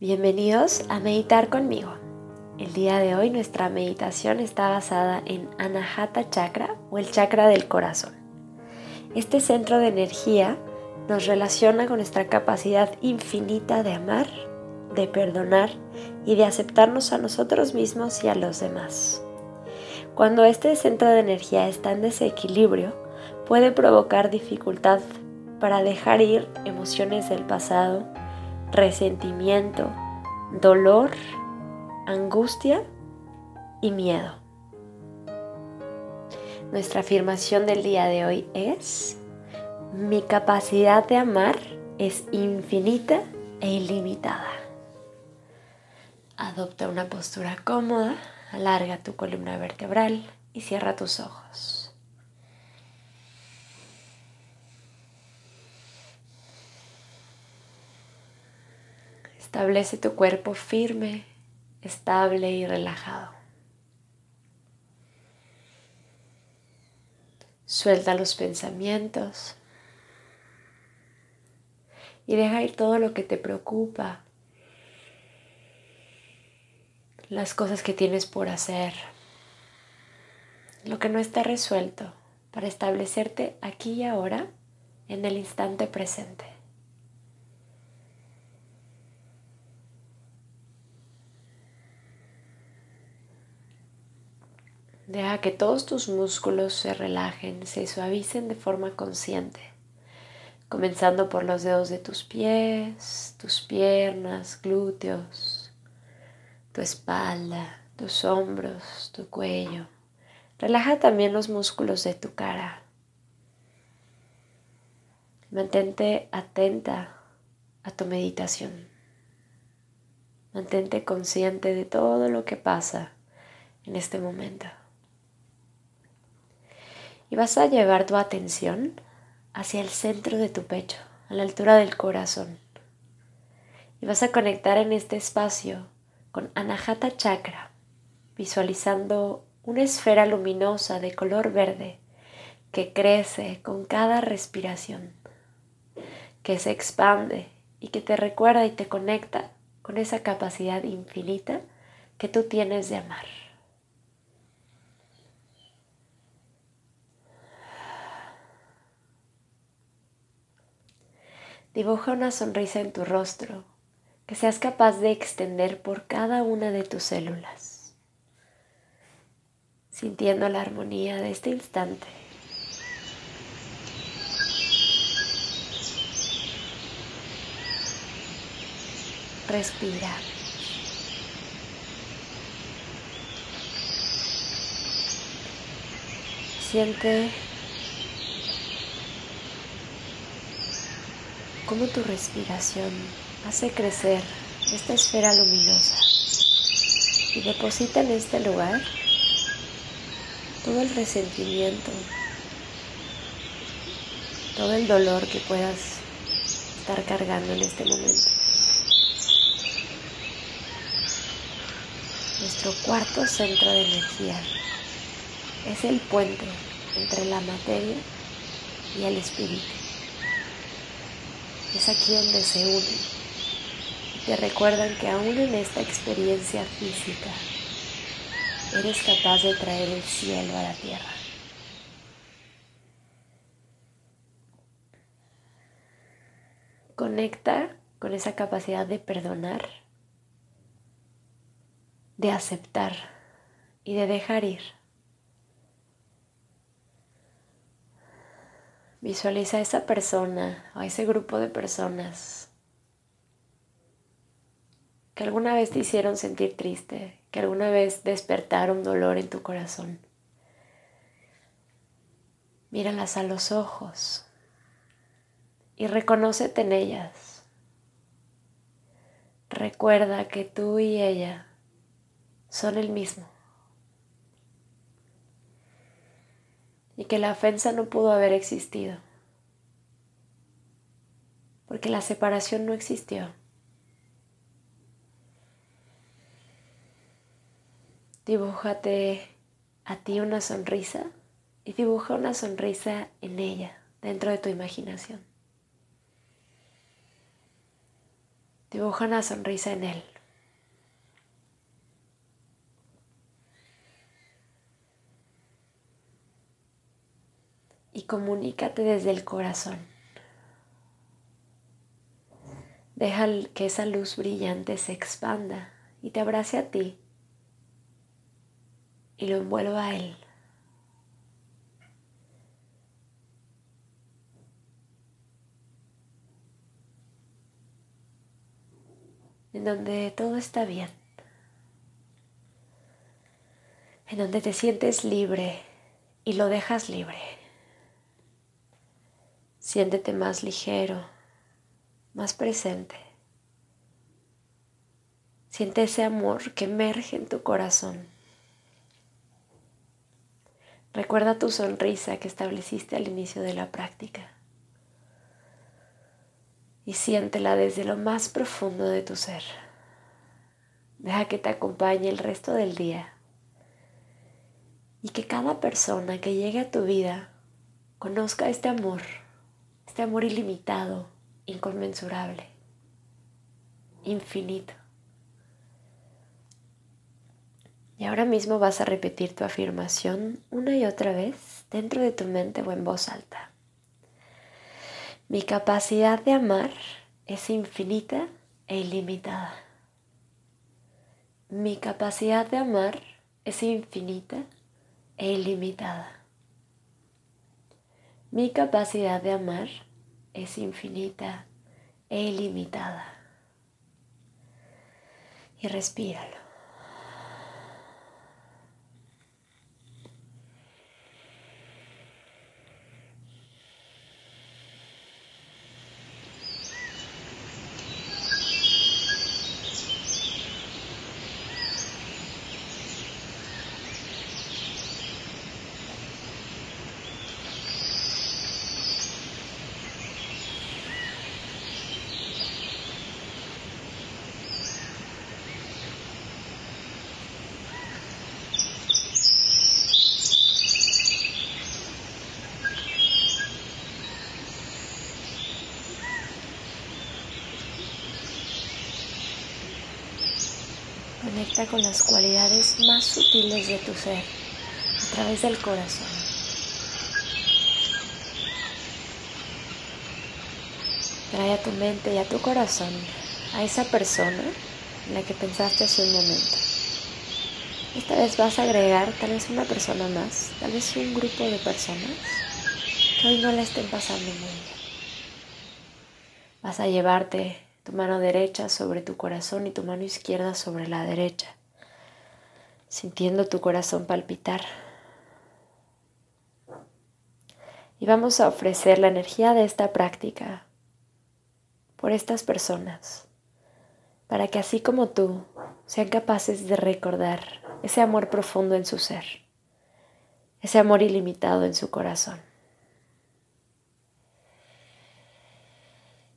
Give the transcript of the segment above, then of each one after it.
Bienvenidos a meditar conmigo. El día de hoy nuestra meditación está basada en Anahata Chakra o el chakra del corazón. Este centro de energía nos relaciona con nuestra capacidad infinita de amar, de perdonar y de aceptarnos a nosotros mismos y a los demás. Cuando este centro de energía está en desequilibrio, puede provocar dificultad para dejar ir emociones del pasado, resentimiento, dolor, angustia y miedo. Nuestra afirmación del día de hoy es, mi capacidad de amar es infinita e ilimitada. Adopta una postura cómoda, alarga tu columna vertebral y cierra tus ojos. Establece tu cuerpo firme, estable y relajado. Suelta los pensamientos y deja ir todo lo que te preocupa, las cosas que tienes por hacer, lo que no está resuelto para establecerte aquí y ahora en el instante presente. Deja que todos tus músculos se relajen, se suavicen de forma consciente, comenzando por los dedos de tus pies, tus piernas, glúteos, tu espalda, tus hombros, tu cuello. Relaja también los músculos de tu cara. Mantente atenta a tu meditación. Mantente consciente de todo lo que pasa en este momento. Y vas a llevar tu atención hacia el centro de tu pecho, a la altura del corazón. Y vas a conectar en este espacio con Anahata Chakra, visualizando una esfera luminosa de color verde que crece con cada respiración, que se expande y que te recuerda y te conecta con esa capacidad infinita que tú tienes de amar. Dibuja una sonrisa en tu rostro que seas capaz de extender por cada una de tus células, sintiendo la armonía de este instante. Respira. Siente cómo tu respiración hace crecer esta esfera luminosa y deposita en este lugar todo el resentimiento, todo el dolor que puedas estar cargando en este momento. Nuestro cuarto centro de energía es el puente entre la materia y el espíritu es aquí donde se unen y te recuerdan que aún en esta experiencia física eres capaz de traer el cielo a la tierra. Conecta con esa capacidad de perdonar, de aceptar y de dejar ir. Visualiza a esa persona o a ese grupo de personas que alguna vez te hicieron sentir triste, que alguna vez despertaron dolor en tu corazón. Míralas a los ojos y reconócete en ellas. Recuerda que tú y ella son el mismo. Y que la ofensa no pudo haber existido, porque la separación no existió. Dibújate a ti una sonrisa y dibuja una sonrisa en ella, dentro de tu imaginación. Dibuja una sonrisa en él. Y comunícate desde el corazón. Deja que esa luz brillante se expanda y te abrace a ti y lo envuelva a él. en donde todo está bien, en donde te sientes libre y lo dejas libre. Siéntete más ligero, más presente. Siente ese amor que emerge en tu corazón. Recuerda tu sonrisa que estableciste al inicio de la práctica y siéntela desde lo más profundo de tu ser. Deja que te acompañe el resto del día y que cada persona que llegue a tu vida conozca este amor, este amor ilimitado, inconmensurable, infinito. Y ahora mismo vas a repetir tu afirmación una y otra vez dentro de tu mente o en voz alta. Mi capacidad de amar es infinita e ilimitada. Mi capacidad de amar es infinita e ilimitada. Mi capacidad de amar es infinita e ilimitada. Y respíralo. Conecta con las cualidades más sutiles de tu ser a través del corazón. Trae a tu mente y a tu corazón a esa persona en la que pensaste hace un momento. Esta vez vas a agregar tal vez una persona más, tal vez un grupo de personas que hoy no la estén pasando muy bien. Vas a llevarte tu mano derecha sobre tu corazón y tu mano izquierda sobre la derecha, sintiendo tu corazón palpitar. Y vamos a ofrecer la energía de esta práctica por estas personas, para que así como tú sean capaces de recordar ese amor profundo en su ser, ese amor ilimitado en su corazón.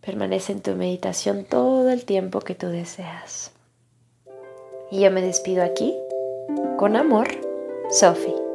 Permanece en tu meditación todo el tiempo que tú deseas. Y yo me despido aquí, con amor, Sophie.